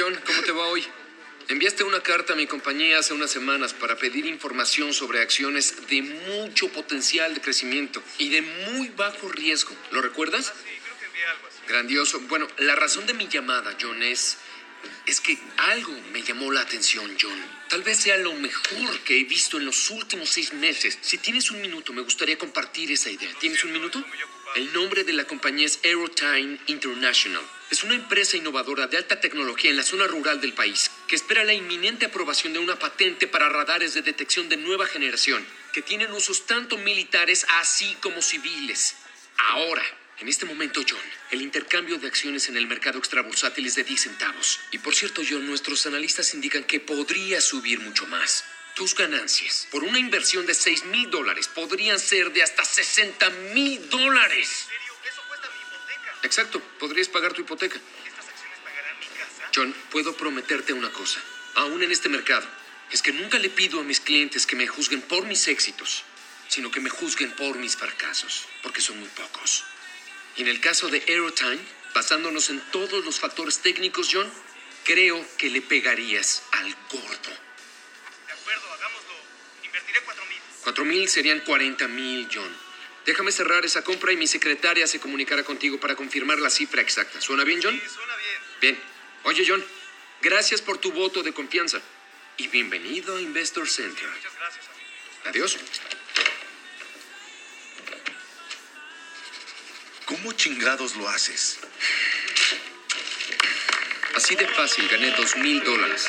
John, ¿cómo te va hoy? Enviaste una carta a mi compañía hace unas semanas para pedir información sobre acciones de mucho potencial de crecimiento y de muy bajo riesgo. ¿Lo recuerdas? Sí, creo que envié algo así. Grandioso. Bueno, la razón de mi llamada, John, es... Es que algo me llamó la atención, John. Tal vez sea lo mejor que he visto en los últimos seis meses. Si tienes un minuto, me gustaría compartir esa idea. ¿Tienes un minuto? El nombre de la compañía es Aerotime International. Es una empresa innovadora de alta tecnología en la zona rural del país que espera la inminente aprobación de una patente para radares de detección de nueva generación que tienen usos tanto militares así como civiles. Ahora, en este momento, John, el intercambio de acciones en el mercado extrabursátil es de 10 centavos. Y por cierto, John, nuestros analistas indican que podría subir mucho más. Tus ganancias por una inversión de 6 mil dólares podrían ser de hasta 60 mil dólares. Exacto, podrías pagar tu hipoteca. ¿Estas acciones pagarán mi casa? John, puedo prometerte una cosa, aún en este mercado, es que nunca le pido a mis clientes que me juzguen por mis éxitos, sino que me juzguen por mis fracasos, porque son muy pocos. Y en el caso de Aerotime, basándonos en todos los factores técnicos, John, creo que le pegarías al gordo. De acuerdo, hagámoslo. Invertiré cuatro mil. Cuatro mil serían 40 mil, John. Déjame cerrar esa compra y mi secretaria se comunicará contigo para confirmar la cifra exacta. ¿Suena bien, John? Sí, suena bien. Bien. Oye, John, gracias por tu voto de confianza. Y bienvenido a Investor Center. Muchas gracias, amigo. Adiós. ¿Cómo chingados lo haces? Así de fácil gané dos mil dólares.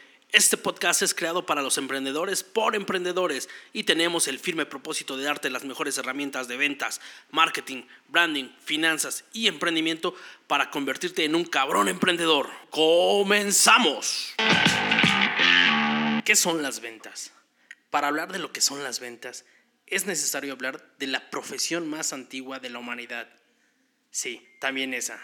Este podcast es creado para los emprendedores por emprendedores y tenemos el firme propósito de darte las mejores herramientas de ventas, marketing, branding, finanzas y emprendimiento para convertirte en un cabrón emprendedor. ¡Comenzamos! ¿Qué son las ventas? Para hablar de lo que son las ventas, es necesario hablar de la profesión más antigua de la humanidad. Sí, también esa.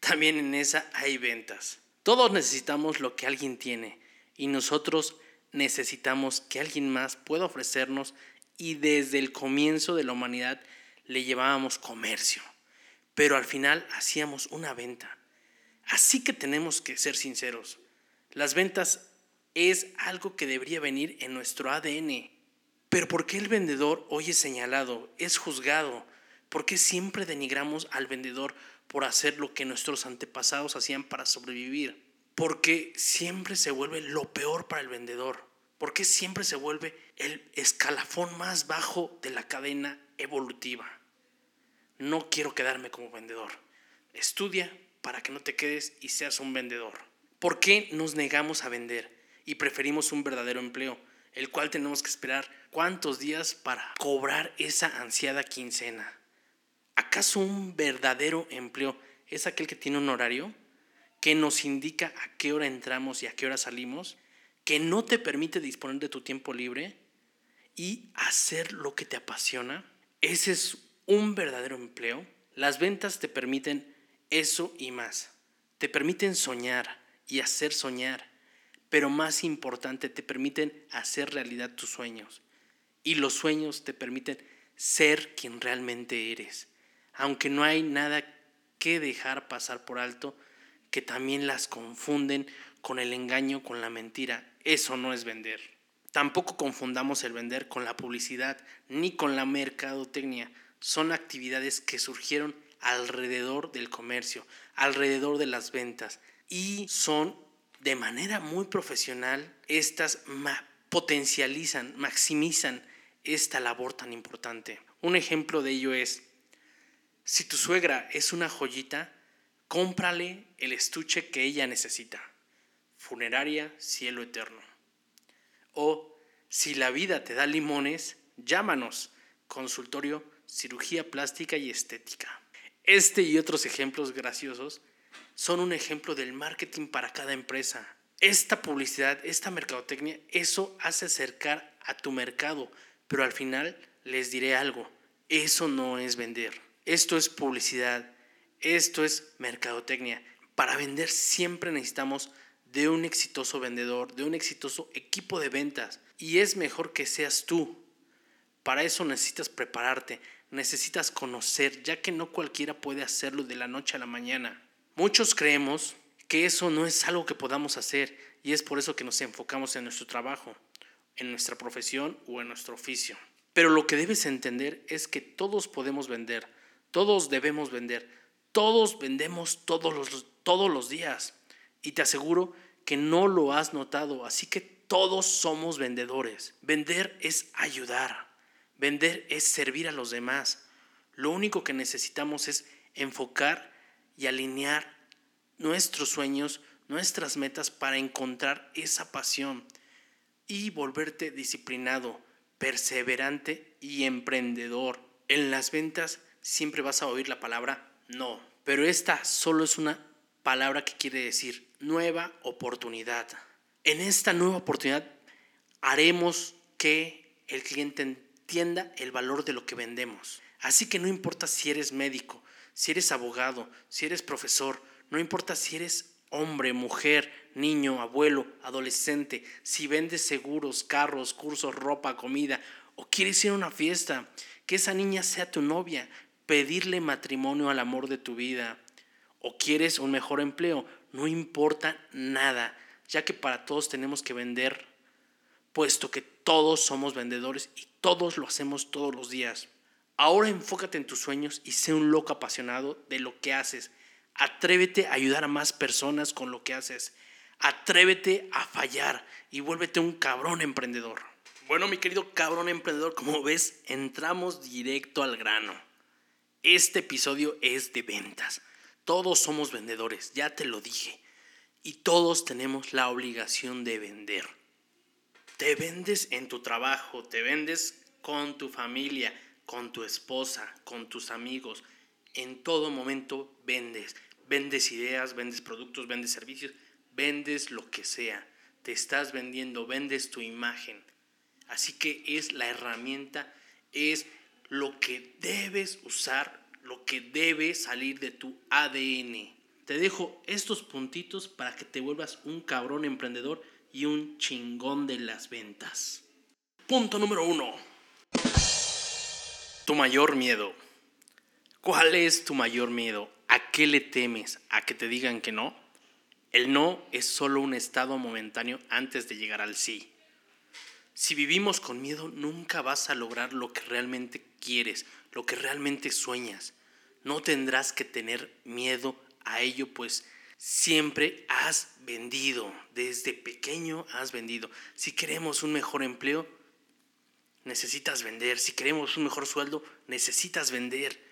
También en esa hay ventas. Todos necesitamos lo que alguien tiene y nosotros necesitamos que alguien más pueda ofrecernos y desde el comienzo de la humanidad le llevábamos comercio, pero al final hacíamos una venta. Así que tenemos que ser sinceros. Las ventas es algo que debería venir en nuestro ADN. Pero ¿por qué el vendedor hoy es señalado, es juzgado? ¿Por qué siempre denigramos al vendedor por hacer lo que nuestros antepasados hacían para sobrevivir? ¿Por qué siempre se vuelve lo peor para el vendedor? ¿Por qué siempre se vuelve el escalafón más bajo de la cadena evolutiva? No quiero quedarme como vendedor. Estudia para que no te quedes y seas un vendedor. ¿Por qué nos negamos a vender y preferimos un verdadero empleo, el cual tenemos que esperar cuántos días para cobrar esa ansiada quincena? ¿Acaso un verdadero empleo es aquel que tiene un horario? Que nos indica a qué hora entramos y a qué hora salimos, que no te permite disponer de tu tiempo libre y hacer lo que te apasiona. Ese es un verdadero empleo. Las ventas te permiten eso y más. Te permiten soñar y hacer soñar, pero más importante, te permiten hacer realidad tus sueños. Y los sueños te permiten ser quien realmente eres. Aunque no hay nada que dejar pasar por alto, que también las confunden con el engaño, con la mentira. Eso no es vender. Tampoco confundamos el vender con la publicidad ni con la mercadotecnia. Son actividades que surgieron alrededor del comercio, alrededor de las ventas y son de manera muy profesional, estas ma potencializan, maximizan esta labor tan importante. Un ejemplo de ello es, si tu suegra es una joyita, Cómprale el estuche que ella necesita. Funeraria Cielo Eterno. O si la vida te da limones, llámanos. Consultorio Cirugía Plástica y Estética. Este y otros ejemplos graciosos son un ejemplo del marketing para cada empresa. Esta publicidad, esta mercadotecnia, eso hace acercar a tu mercado, pero al final les diré algo, eso no es vender, esto es publicidad, esto es mercadotecnia. Para vender siempre necesitamos de un exitoso vendedor, de un exitoso equipo de ventas, y es mejor que seas tú. Para eso necesitas prepararte, necesitas conocer, ya que no cualquiera puede hacerlo de la noche a la mañana. Muchos creemos que eso no es algo que podamos hacer y es por eso que nos enfocamos en nuestro trabajo, en nuestra profesión o en nuestro oficio. Pero lo que debes entender es que todos podemos vender, todos debemos vender, todos vendemos todos los, todos los días. Y te aseguro que no lo has notado, así que todos somos vendedores. Vender es ayudar. Vender es servir a los demás. Lo único que necesitamos es enfocar y alinear nuestros sueños, nuestras metas para encontrar esa pasión y volverte disciplinado, perseverante y emprendedor. En las ventas siempre vas a oír la palabra no, pero esta solo es una palabra que quiere decir nueva oportunidad. En esta nueva oportunidad haremos que el cliente entienda el valor de lo que vendemos. Así que no importa si eres médico, si eres abogado, si eres profesor, no importa si eres hombre, mujer, niño, abuelo, adolescente, si vendes seguros, carros, cursos, ropa, comida, o quieres ir a una fiesta, que esa niña sea tu novia, pedirle matrimonio al amor de tu vida, o quieres un mejor empleo, no importa nada, ya que para todos tenemos que vender, puesto que todos somos vendedores y todos lo hacemos todos los días. Ahora enfócate en tus sueños y sé un loco apasionado de lo que haces. Atrévete a ayudar a más personas con lo que haces. Atrévete a fallar y vuélvete un cabrón emprendedor. Bueno, mi querido cabrón emprendedor, como ves, entramos directo al grano. Este episodio es de ventas. Todos somos vendedores, ya te lo dije. Y todos tenemos la obligación de vender. Te vendes en tu trabajo, te vendes con tu familia, con tu esposa, con tus amigos. En todo momento vendes. Vendes ideas, vendes productos, vendes servicios, vendes lo que sea. Te estás vendiendo, vendes tu imagen. Así que es la herramienta, es lo que debes usar, lo que debe salir de tu ADN. Te dejo estos puntitos para que te vuelvas un cabrón emprendedor y un chingón de las ventas. Punto número uno. Tu mayor miedo. ¿Cuál es tu mayor miedo? ¿A qué le temes? ¿A que te digan que no? El no es solo un estado momentáneo antes de llegar al sí. Si vivimos con miedo, nunca vas a lograr lo que realmente quieres, lo que realmente sueñas. No tendrás que tener miedo a ello, pues siempre has vendido, desde pequeño has vendido. Si queremos un mejor empleo, necesitas vender. Si queremos un mejor sueldo, necesitas vender.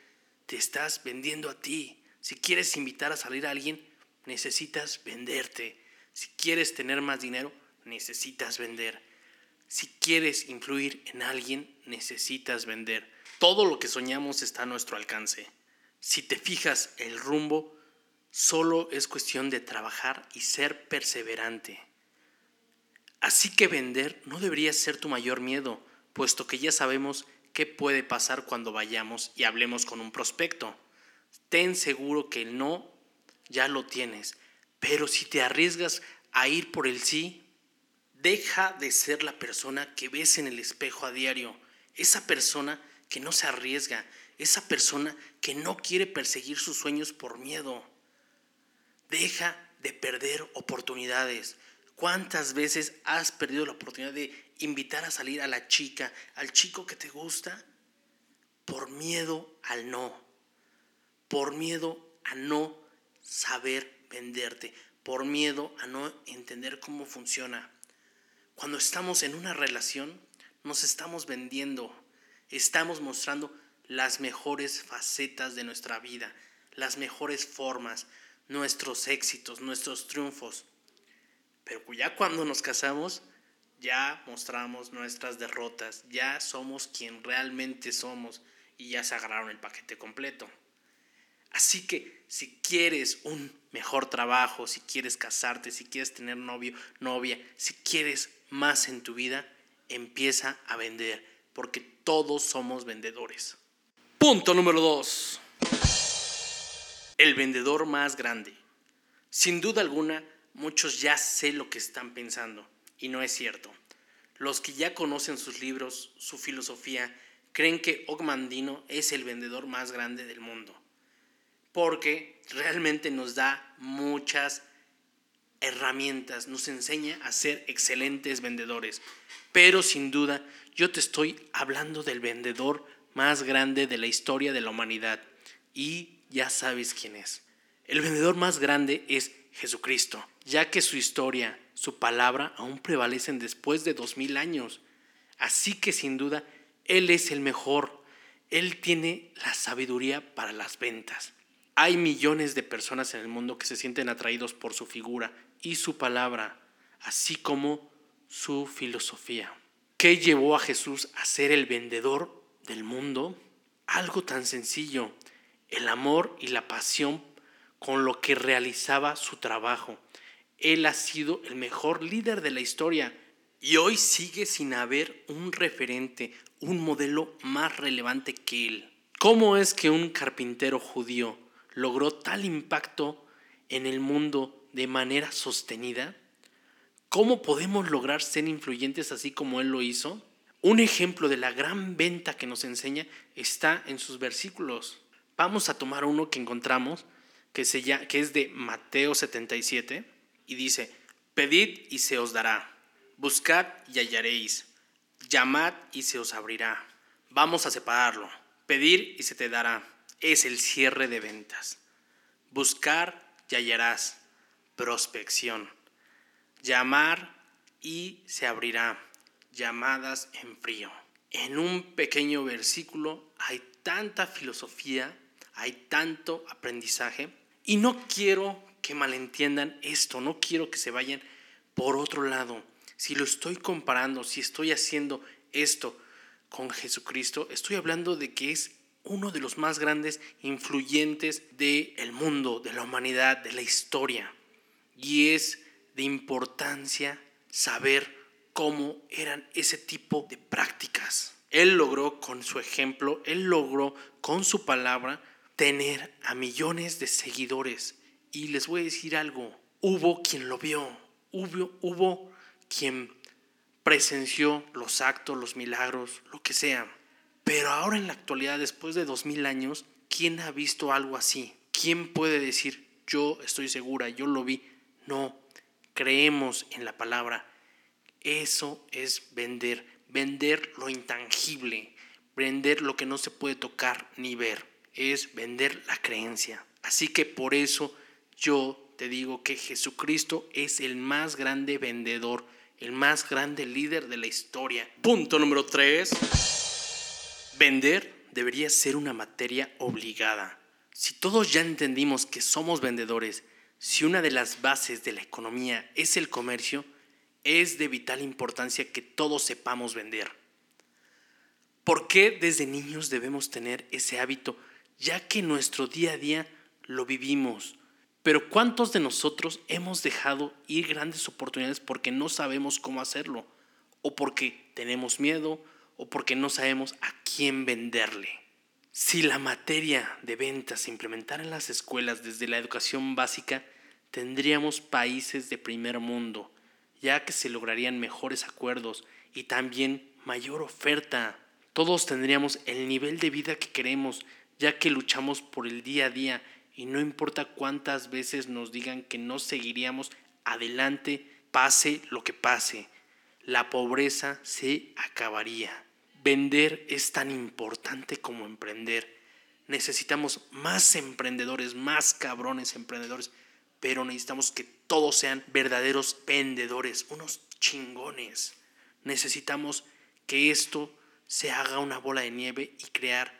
Te estás vendiendo a ti. Si quieres invitar a salir a alguien, necesitas venderte. Si quieres tener más dinero, necesitas vender. Si quieres influir en alguien, necesitas vender. Todo lo que soñamos está a nuestro alcance. Si te fijas el rumbo, Solo es cuestión de trabajar y ser perseverante. Así que vender no debería ser tu mayor miedo, puesto que ya sabemos qué puede pasar cuando vayamos y hablemos con un prospecto. Ten seguro que el no ya lo tienes, pero si te arriesgas a ir por el sí, deja de ser la persona que ves en el espejo a diario, esa persona que no se arriesga, esa persona que no quiere perseguir sus sueños por miedo. Deja de perder oportunidades. ¿Cuántas veces has perdido la oportunidad de invitar a salir a la chica, al chico que te gusta, por miedo al no? Por miedo a no saber venderte, por miedo a no entender cómo funciona. Cuando estamos en una relación, nos estamos vendiendo, estamos mostrando las mejores facetas de nuestra vida, las mejores formas, nuestros éxitos, nuestros triunfos. Pero ya cuando nos casamos, ya mostramos nuestras derrotas, ya somos quien realmente somos y ya se agarraron el paquete completo. Así que si quieres un mejor trabajo, si quieres casarte, si quieres tener novio, novia, si quieres más en tu vida, empieza a vender, porque todos somos vendedores. Punto número dos. El vendedor más grande. Sin duda alguna, muchos ya sé lo que están pensando, y no es cierto. Los que ya conocen sus libros, su filosofía, creen que Ogmandino es el vendedor más grande del mundo porque realmente nos da muchas herramientas, nos enseña a ser excelentes vendedores. Pero sin duda, yo te estoy hablando del vendedor más grande de la historia de la humanidad y ya sabes quién es. El vendedor más grande es Jesucristo, ya que su historia, su palabra aún prevalecen después de dos mil años. Así que sin duda, Él es el mejor. Él tiene la sabiduría para las ventas. Hay millones de personas en el mundo que se sienten atraídos por su figura y su palabra, así como su filosofía. ¿Qué llevó a Jesús a ser el vendedor del mundo? Algo tan sencillo, el amor y la pasión con lo que realizaba su trabajo. Él ha sido el mejor líder de la historia y hoy sigue sin haber un referente, un modelo más relevante que él. ¿Cómo es que un carpintero judío logró tal impacto en el mundo de manera sostenida? ¿Cómo podemos lograr ser influyentes así como Él lo hizo? Un ejemplo de la gran venta que nos enseña está en sus versículos. Vamos a tomar uno que encontramos, que, se que es de Mateo 77, y dice, Pedid y se os dará, buscad y hallaréis, llamad y se os abrirá. Vamos a separarlo, pedir y se te dará es el cierre de ventas. Buscar y hallarás. Prospección. Llamar y se abrirá. Llamadas en frío. En un pequeño versículo hay tanta filosofía, hay tanto aprendizaje y no quiero que malentiendan esto, no quiero que se vayan por otro lado. Si lo estoy comparando, si estoy haciendo esto con Jesucristo, estoy hablando de que es uno de los más grandes influyentes del mundo, de la humanidad, de la historia. Y es de importancia saber cómo eran ese tipo de prácticas. Él logró con su ejemplo, él logró con su palabra tener a millones de seguidores. Y les voy a decir algo, hubo quien lo vio, hubo, hubo quien presenció los actos, los milagros, lo que sea. Pero ahora en la actualidad, después de dos mil años, ¿quién ha visto algo así? ¿Quién puede decir, yo estoy segura, yo lo vi? No, creemos en la palabra. Eso es vender, vender lo intangible, vender lo que no se puede tocar ni ver, es vender la creencia. Así que por eso yo te digo que Jesucristo es el más grande vendedor, el más grande líder de la historia. Punto número tres. Vender debería ser una materia obligada. Si todos ya entendimos que somos vendedores, si una de las bases de la economía es el comercio, es de vital importancia que todos sepamos vender. ¿Por qué desde niños debemos tener ese hábito? Ya que nuestro día a día lo vivimos. Pero ¿cuántos de nosotros hemos dejado ir grandes oportunidades porque no sabemos cómo hacerlo? ¿O porque tenemos miedo? O porque no sabemos a quién venderle. Si la materia de ventas se implementara en las escuelas desde la educación básica, tendríamos países de primer mundo, ya que se lograrían mejores acuerdos y también mayor oferta. Todos tendríamos el nivel de vida que queremos, ya que luchamos por el día a día y no importa cuántas veces nos digan que no seguiríamos adelante, pase lo que pase, la pobreza se acabaría. Vender es tan importante como emprender. Necesitamos más emprendedores, más cabrones emprendedores, pero necesitamos que todos sean verdaderos vendedores, unos chingones. Necesitamos que esto se haga una bola de nieve y crear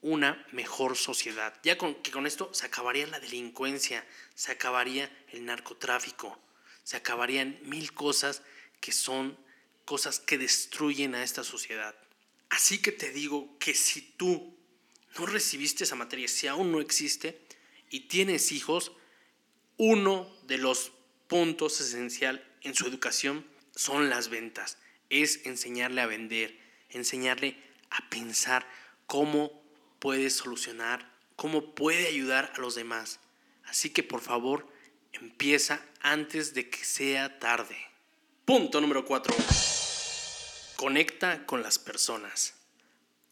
una mejor sociedad. Ya con, que con esto se acabaría la delincuencia, se acabaría el narcotráfico, se acabarían mil cosas que son cosas que destruyen a esta sociedad. Así que te digo que si tú no recibiste esa materia, si aún no existe y tienes hijos, uno de los puntos esencial en su educación son las ventas. Es enseñarle a vender, enseñarle a pensar cómo puede solucionar, cómo puede ayudar a los demás. Así que por favor, empieza antes de que sea tarde. Punto número 4. Conecta con las personas.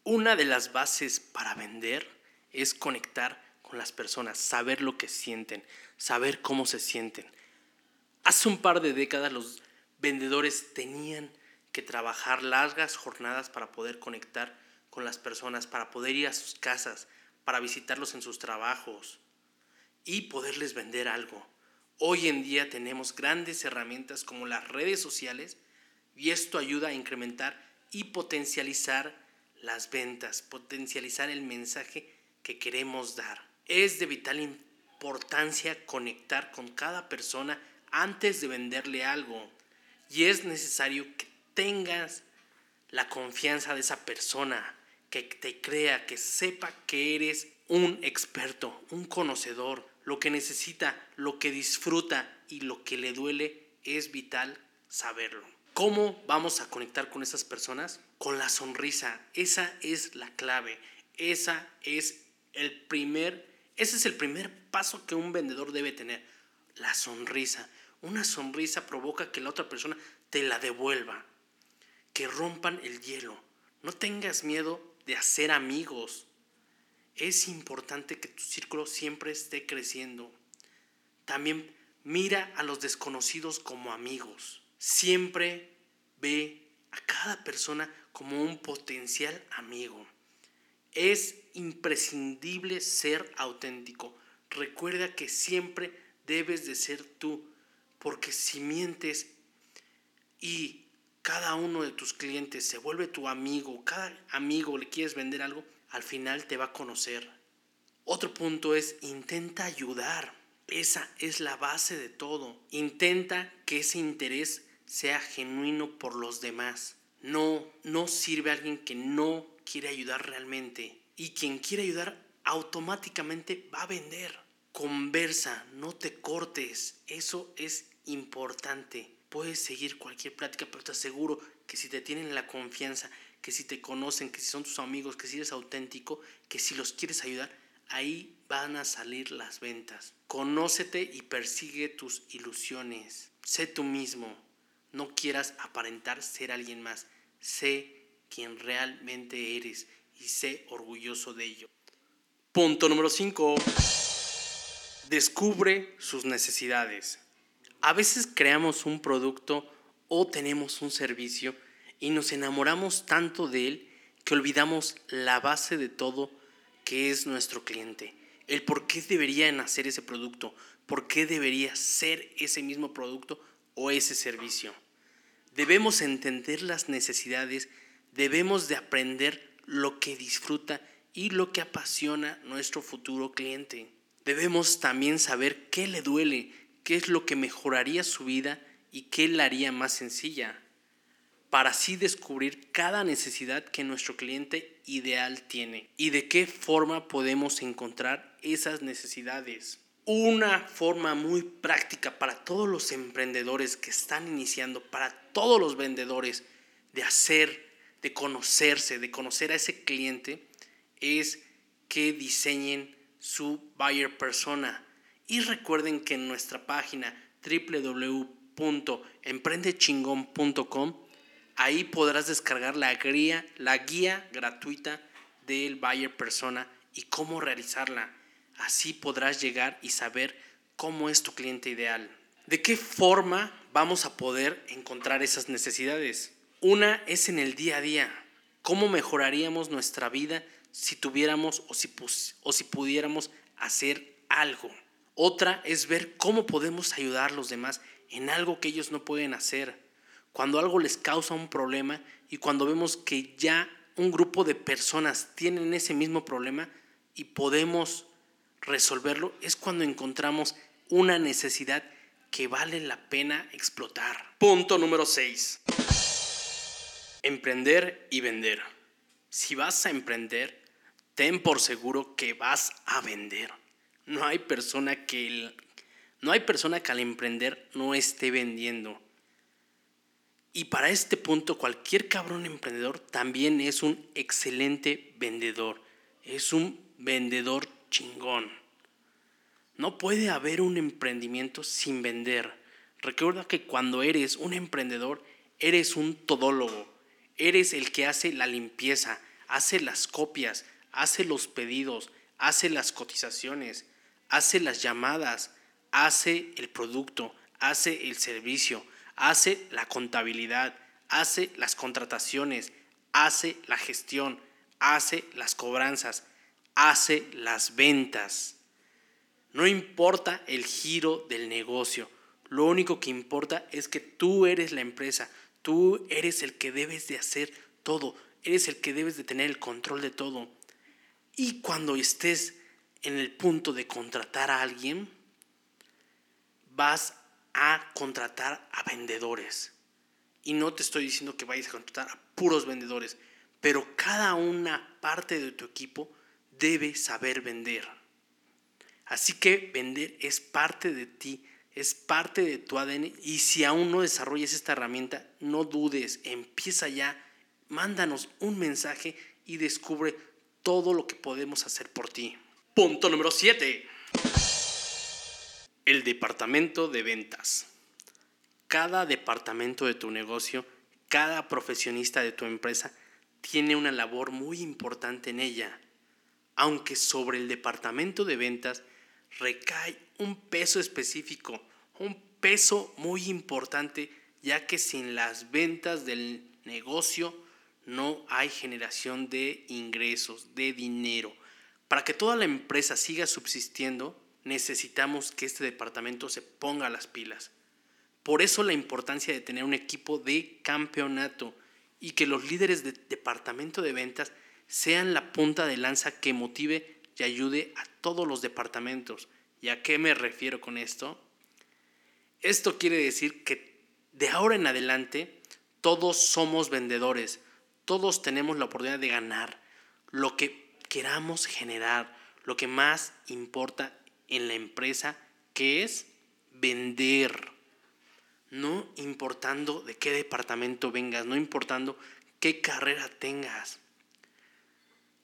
Una de las bases para vender es conectar con las personas, saber lo que sienten, saber cómo se sienten. Hace un par de décadas los vendedores tenían que trabajar largas jornadas para poder conectar con las personas, para poder ir a sus casas, para visitarlos en sus trabajos y poderles vender algo. Hoy en día tenemos grandes herramientas como las redes sociales y esto ayuda a incrementar y potencializar las ventas, potencializar el mensaje que queremos dar. Es de vital importancia conectar con cada persona antes de venderle algo y es necesario que tengas la confianza de esa persona, que te crea, que sepa que eres un experto, un conocedor. Lo que necesita, lo que disfruta y lo que le duele es vital saberlo. ¿Cómo vamos a conectar con esas personas? Con la sonrisa. Esa es la clave. Esa es el primer, ese es el primer paso que un vendedor debe tener. La sonrisa. Una sonrisa provoca que la otra persona te la devuelva. Que rompan el hielo. No tengas miedo de hacer amigos. Es importante que tu círculo siempre esté creciendo. También mira a los desconocidos como amigos. Siempre ve a cada persona como un potencial amigo. Es imprescindible ser auténtico. Recuerda que siempre debes de ser tú, porque si mientes y cada uno de tus clientes se vuelve tu amigo, cada amigo le quieres vender algo, al final te va a conocer. Otro punto es intenta ayudar. Esa es la base de todo. Intenta que ese interés sea genuino por los demás. No, no sirve a alguien que no quiere ayudar realmente. Y quien quiere ayudar automáticamente va a vender. Conversa, no te cortes. Eso es importante puedes seguir cualquier plática, pero te aseguro que si te tienen la confianza, que si te conocen, que si son tus amigos, que si eres auténtico, que si los quieres ayudar, ahí van a salir las ventas. Conócete y persigue tus ilusiones. Sé tú mismo. No quieras aparentar ser alguien más. Sé quien realmente eres y sé orgulloso de ello. Punto número 5. Descubre sus necesidades. A veces creamos un producto o tenemos un servicio y nos enamoramos tanto de él que olvidamos la base de todo que es nuestro cliente. El por qué debería nacer ese producto, por qué debería ser ese mismo producto o ese servicio. Debemos entender las necesidades, debemos de aprender lo que disfruta y lo que apasiona nuestro futuro cliente. Debemos también saber qué le duele, qué es lo que mejoraría su vida y qué la haría más sencilla, para así descubrir cada necesidad que nuestro cliente ideal tiene y de qué forma podemos encontrar esas necesidades. Una forma muy práctica para todos los emprendedores que están iniciando, para todos los vendedores de hacer, de conocerse, de conocer a ese cliente, es que diseñen su buyer persona, y recuerden que en nuestra página www.emprendechingon.com ahí podrás descargar la guía, la guía gratuita del buyer persona y cómo realizarla. Así podrás llegar y saber cómo es tu cliente ideal. ¿De qué forma vamos a poder encontrar esas necesidades? Una es en el día a día. ¿Cómo mejoraríamos nuestra vida si tuviéramos o si, o si pudiéramos hacer algo? Otra es ver cómo podemos ayudar a los demás en algo que ellos no pueden hacer. Cuando algo les causa un problema y cuando vemos que ya un grupo de personas tienen ese mismo problema y podemos resolverlo, es cuando encontramos una necesidad que vale la pena explotar. Punto número 6. Emprender y vender. Si vas a emprender, ten por seguro que vas a vender. No hay persona que no hay persona que al emprender no esté vendiendo. Y para este punto, cualquier cabrón emprendedor también es un excelente vendedor. Es un vendedor chingón. No puede haber un emprendimiento sin vender. Recuerda que cuando eres un emprendedor, eres un todólogo. Eres el que hace la limpieza, hace las copias, hace los pedidos, hace las cotizaciones, hace las llamadas, hace el producto, hace el servicio, hace la contabilidad, hace las contrataciones, hace la gestión, hace las cobranzas, hace las ventas. No importa el giro del negocio, lo único que importa es que tú eres la empresa, tú eres el que debes de hacer todo, eres el que debes de tener el control de todo. Y cuando estés en el punto de contratar a alguien, vas a contratar a vendedores. Y no te estoy diciendo que vayas a contratar a puros vendedores, pero cada una parte de tu equipo debe saber vender. Así que vender es parte de ti, es parte de tu ADN y si aún no desarrollas esta herramienta, no dudes, empieza ya, mándanos un mensaje y descubre todo lo que podemos hacer por ti. Punto número 7. El departamento de ventas. Cada departamento de tu negocio, cada profesionista de tu empresa tiene una labor muy importante en ella. Aunque sobre el departamento de ventas recae un peso específico, un peso muy importante, ya que sin las ventas del negocio no hay generación de ingresos, de dinero. Para que toda la empresa siga subsistiendo, necesitamos que este departamento se ponga las pilas. Por eso la importancia de tener un equipo de campeonato y que los líderes de departamento de ventas sean la punta de lanza que motive y ayude a todos los departamentos. ¿Y a qué me refiero con esto? Esto quiere decir que de ahora en adelante todos somos vendedores, todos tenemos la oportunidad de ganar lo que queramos generar, lo que más importa en la empresa, que es vender. No importando de qué departamento vengas, no importando qué carrera tengas.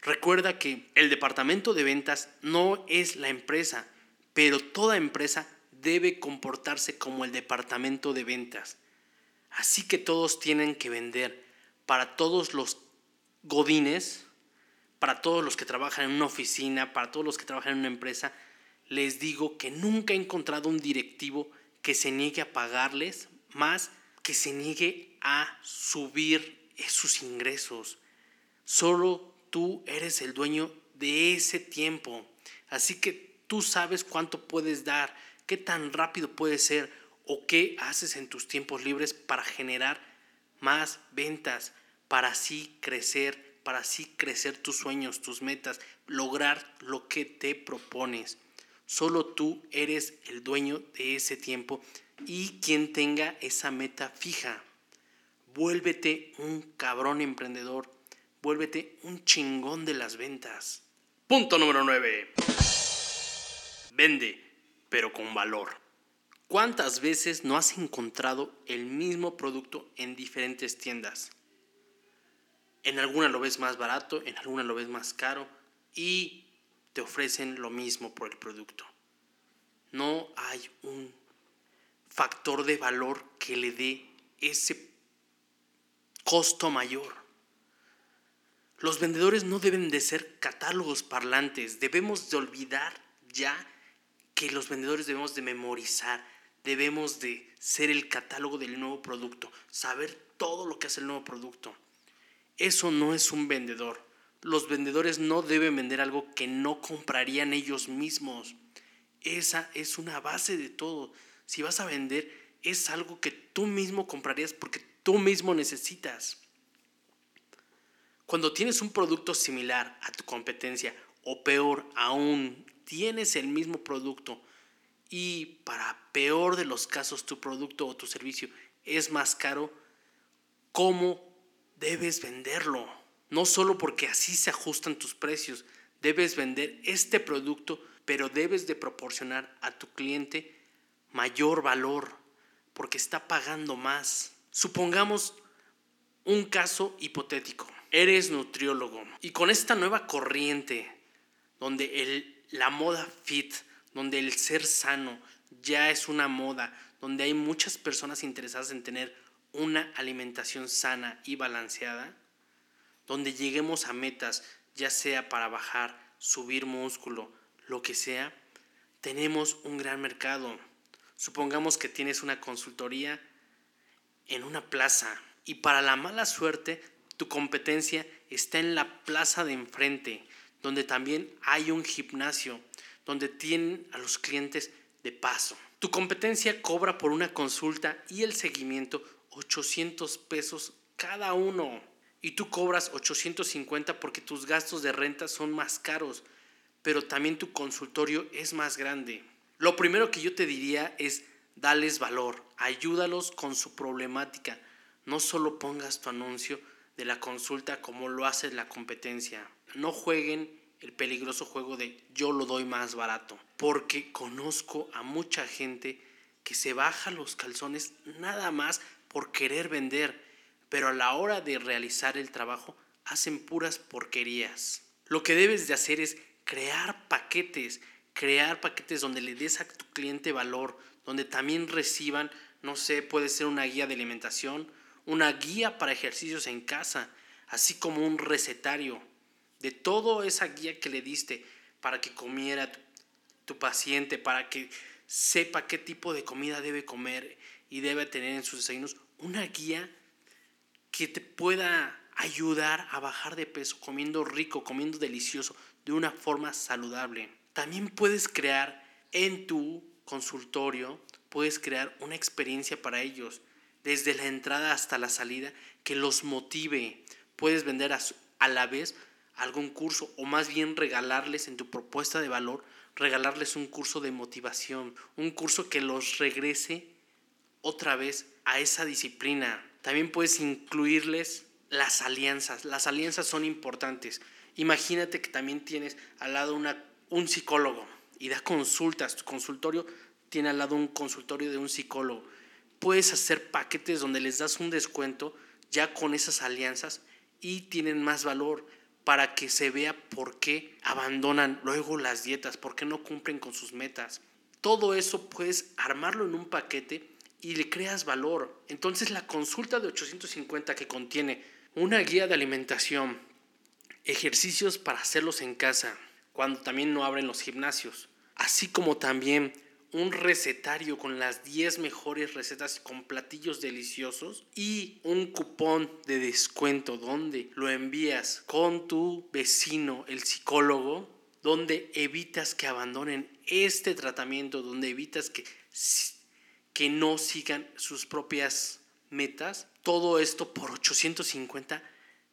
Recuerda que el departamento de ventas no es la empresa, pero toda empresa debe comportarse como el departamento de ventas. Así que todos tienen que vender. Para todos los godines, para todos los que trabajan en una oficina, para todos los que trabajan en una empresa, les digo que nunca he encontrado un directivo que se niegue a pagarles más que se niegue a subir sus ingresos. Solo tú eres el dueño de ese tiempo. Así que tú sabes cuánto puedes dar, qué tan rápido puedes ser o qué haces en tus tiempos libres para generar más ventas, para así crecer, para así crecer tus sueños, tus metas, lograr lo que te propones. Solo tú eres el dueño de ese tiempo y quien tenga esa meta fija. Vuélvete un cabrón emprendedor. Vuélvete un chingón de las ventas. Punto número 9. Vende, pero con valor. ¿Cuántas veces no has encontrado el mismo producto en diferentes tiendas? En alguna lo ves más barato, en alguna lo ves más caro y te ofrecen lo mismo por el producto. No hay un factor de valor que le dé ese costo mayor. Los vendedores no deben de ser catálogos parlantes, debemos de olvidar ya que los vendedores debemos de memorizar, debemos de ser el catálogo del nuevo producto, saber todo lo que hace el nuevo producto. Eso no es un vendedor los vendedores no deben vender algo que no comprarían ellos mismos. Esa es una base de todo. Si vas a vender, es algo que tú mismo comprarías porque tú mismo necesitas. Cuando tienes un producto similar a tu competencia o peor aún, tienes el mismo producto y para peor de los casos tu producto o tu servicio es más caro, ¿cómo debes venderlo? No solo porque así se ajustan tus precios, debes vender este producto, pero debes de proporcionar a tu cliente mayor valor porque está pagando más. Supongamos un caso hipotético. Eres nutriólogo y con esta nueva corriente donde el, la moda fit, donde el ser sano ya es una moda, donde hay muchas personas interesadas en tener una alimentación sana y balanceada, donde lleguemos a metas, ya sea para bajar, subir músculo, lo que sea, tenemos un gran mercado. Supongamos que tienes una consultoría en una plaza y para la mala suerte tu competencia está en la plaza de enfrente, donde también hay un gimnasio, donde tienen a los clientes de paso. Tu competencia cobra por una consulta y el seguimiento 800 pesos cada uno. Y tú cobras 850 porque tus gastos de renta son más caros, pero también tu consultorio es más grande. Lo primero que yo te diría es dales valor, ayúdalos con su problemática. No solo pongas tu anuncio de la consulta como lo hace la competencia. No jueguen el peligroso juego de yo lo doy más barato, porque conozco a mucha gente que se baja los calzones nada más por querer vender, pero a la hora de realizar el trabajo hacen puras porquerías. Lo que debes de hacer es crear paquetes, crear paquetes donde le des a tu cliente valor, donde también reciban, no sé, puede ser una guía de alimentación, una guía para ejercicios en casa, así como un recetario de toda esa guía que le diste para que comiera tu, paciente, para que sepa qué tipo de comida debe comer y debe tener en sus desayunos, una guía que te pueda ayudar a bajar de peso comiendo rico, comiendo delicioso, de una forma saludable. También puedes crear en tu consultorio, puedes crear una experiencia para ellos desde la entrada hasta la salida que los motive. Puedes vender a, la vez algún curso o más bien regalarles en tu propuesta de valor, regalarles un curso de motivación, un curso que los regrese otra vez a esa disciplina. También puedes incluirles las alianzas. Las alianzas son importantes. Imagínate que también tienes al lado una, un psicólogo y da consultas. Tu consultorio tiene al lado un consultorio de un psicólogo puedes hacer paquetes donde les das un descuento ya con esas alianzas y tienen más valor para que se vea por qué abandonan luego las dietas, por qué no cumplen con sus metas. Todo eso puedes armarlo en un paquete y le creas valor. Entonces la consulta de 850 que contiene una guía de alimentación, ejercicios para hacerlos en casa, cuando también no abren los gimnasios, así como también un recetario con las 10 mejores recetas con platillos deliciosos y un cupón de descuento donde lo envías con tu vecino, el psicólogo, donde evitas que abandonen este tratamiento, donde evitas que, que no sigan sus propias metas. Todo esto por 850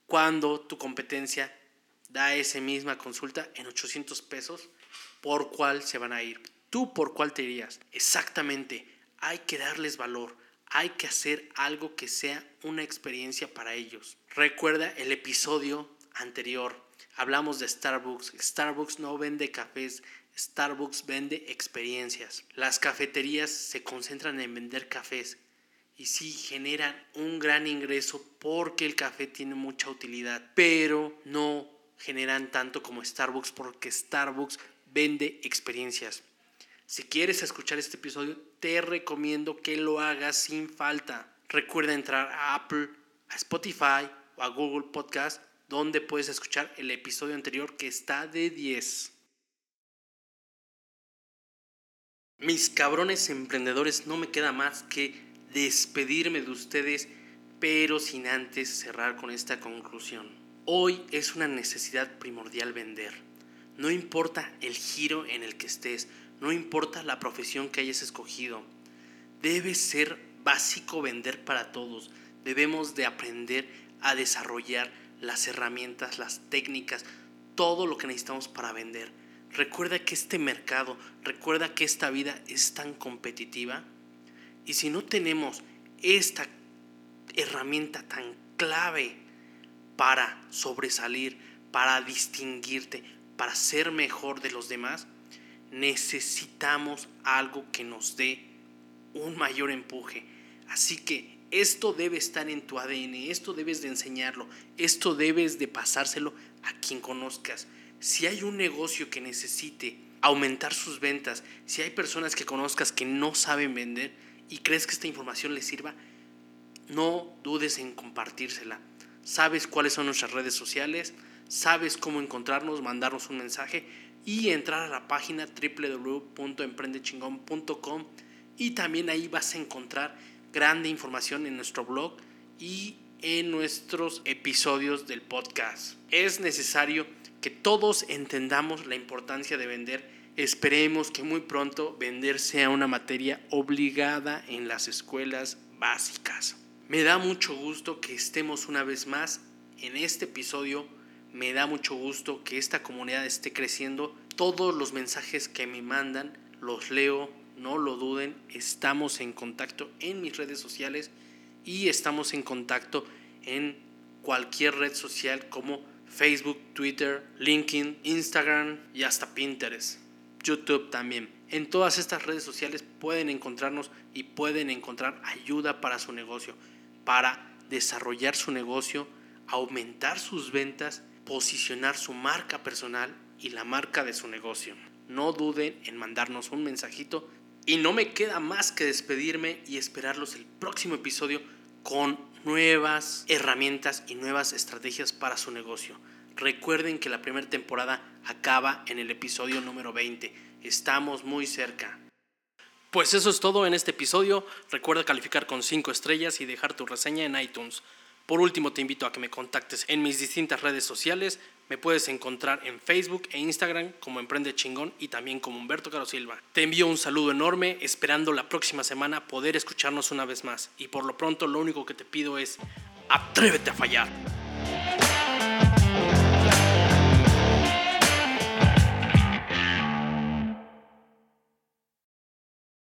cuando tu competencia da esa misma consulta en 800 pesos, por cuál se van a ir. ¿Tú por cuál te irías? Exactamente, hay que darles valor, hay que hacer algo que sea una experiencia para ellos. Recuerda el episodio anterior, hablamos de Starbucks. Starbucks no vende cafés, Starbucks vende experiencias. Las cafeterías se concentran en vender cafés y sí generan un gran ingreso porque el café tiene mucha utilidad, pero no generan tanto como Starbucks porque Starbucks vende experiencias. Si quieres escuchar este episodio, te recomiendo que lo hagas sin falta. Recuerda entrar a Apple, a Spotify o a Google Podcast, donde puedes escuchar el episodio anterior que está de 10. Mis cabrones emprendedores, no me queda más que despedirme de ustedes, pero sin antes cerrar con esta conclusión. Hoy es una necesidad primordial vender. No importa el giro en el que estés, no importa la profesión que hayas escogido. Debe ser básico vender para todos. Debemos de aprender a desarrollar las herramientas, las técnicas, todo lo que necesitamos para vender. Recuerda que este mercado, recuerda que esta vida es tan competitiva y si no tenemos esta herramienta tan clave para sobresalir, para distinguirte, para ser mejor de los demás, necesitamos algo que nos dé un mayor empuje. Así que esto debe estar en tu ADN, esto debes de enseñarlo, esto debes de pasárselo a quien conozcas. Si hay un negocio que necesite aumentar sus ventas, si hay personas que conozcas que no saben vender y crees que esta información les sirva, no dudes en compartírsela. Sabes cuáles son nuestras redes sociales, sabes cómo encontrarnos, mandarnos un mensaje y entrar a la página www.emprendechingón.com y también ahí vas a encontrar grande información en nuestro blog y en nuestros episodios del podcast. Es necesario que todos entendamos la importancia de vender. Esperemos que muy pronto vender sea una materia obligada en las escuelas básicas. Me da mucho gusto que estemos una vez más en este episodio me da mucho gusto que esta comunidad esté creciendo. Todos los mensajes que me mandan los leo, no lo duden. Estamos en contacto en mis redes sociales y estamos en contacto en cualquier red social como Facebook, Twitter, LinkedIn, Instagram y hasta Pinterest. YouTube también. En todas estas redes sociales pueden encontrarnos y pueden encontrar ayuda para su negocio, para desarrollar su negocio, aumentar sus ventas posicionar su marca personal y la marca de su negocio. No duden en mandarnos un mensajito y no me queda más que despedirme y esperarlos el próximo episodio con nuevas herramientas y nuevas estrategias para su negocio. Recuerden que la primera temporada acaba en el episodio número 20. Estamos muy cerca. Pues eso es todo en este episodio. Recuerda calificar con 5 estrellas y dejar tu reseña en iTunes. Por último, te invito a que me contactes en mis distintas redes sociales. Me puedes encontrar en Facebook e Instagram como Emprende Chingón y también como Humberto Caro Silva. Te envío un saludo enorme, esperando la próxima semana poder escucharnos una vez más. Y por lo pronto, lo único que te pido es, atrévete a fallar.